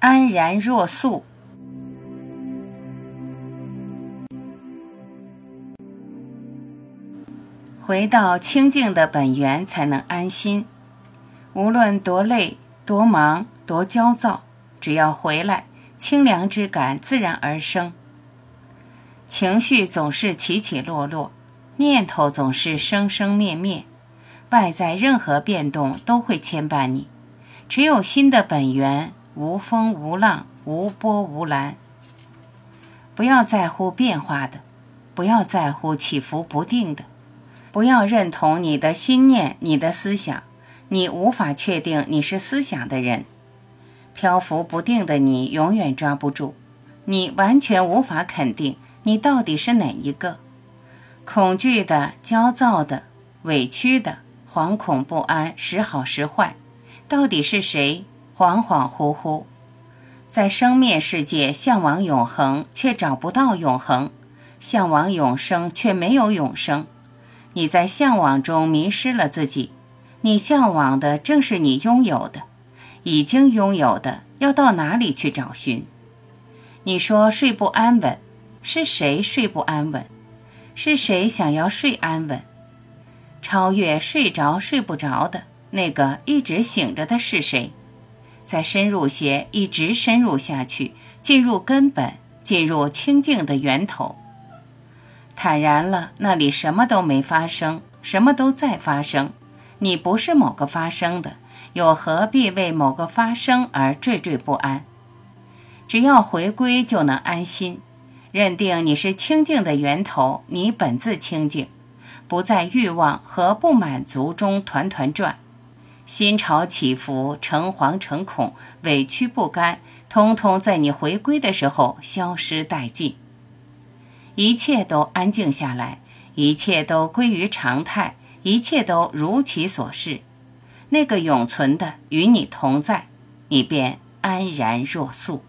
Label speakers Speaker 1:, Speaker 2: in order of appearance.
Speaker 1: 安然若素。回到清净的本源，才能安心。无论多累、多忙、多焦躁，只要回来，清凉之感自然而生。情绪总是起起落落，念头总是生生灭灭，外在任何变动都会牵绊你。只有心的本源，无风无浪，无波无澜。不要在乎变化的，不要在乎起伏不定的。不要认同你的心念，你的思想，你无法确定你是思想的人，漂浮不定的你永远抓不住，你完全无法肯定你到底是哪一个，恐惧的、焦躁的、委屈的、惶恐不安、时好时坏，到底是谁？恍恍惚惚，在生灭世界向往永恒，却找不到永恒；向往永生，却没有永生。你在向往中迷失了自己，你向往的正是你拥有的，已经拥有的，要到哪里去找寻？你说睡不安稳，是谁睡不安稳？是谁想要睡安稳？超越睡着睡不着的那个一直醒着的是谁？再深入些，一直深入下去，进入根本，进入清净的源头。坦然了，那里什么都没发生，什么都在发生。你不是某个发生的，又何必为某个发生而惴惴不安？只要回归，就能安心。认定你是清净的源头，你本自清净，不在欲望和不满足中团团转，心潮起伏，诚惶诚恐，委屈不甘，通通在你回归的时候消失殆尽。一切都安静下来，一切都归于常态，一切都如其所是。那个永存的与你同在，你便安然若素。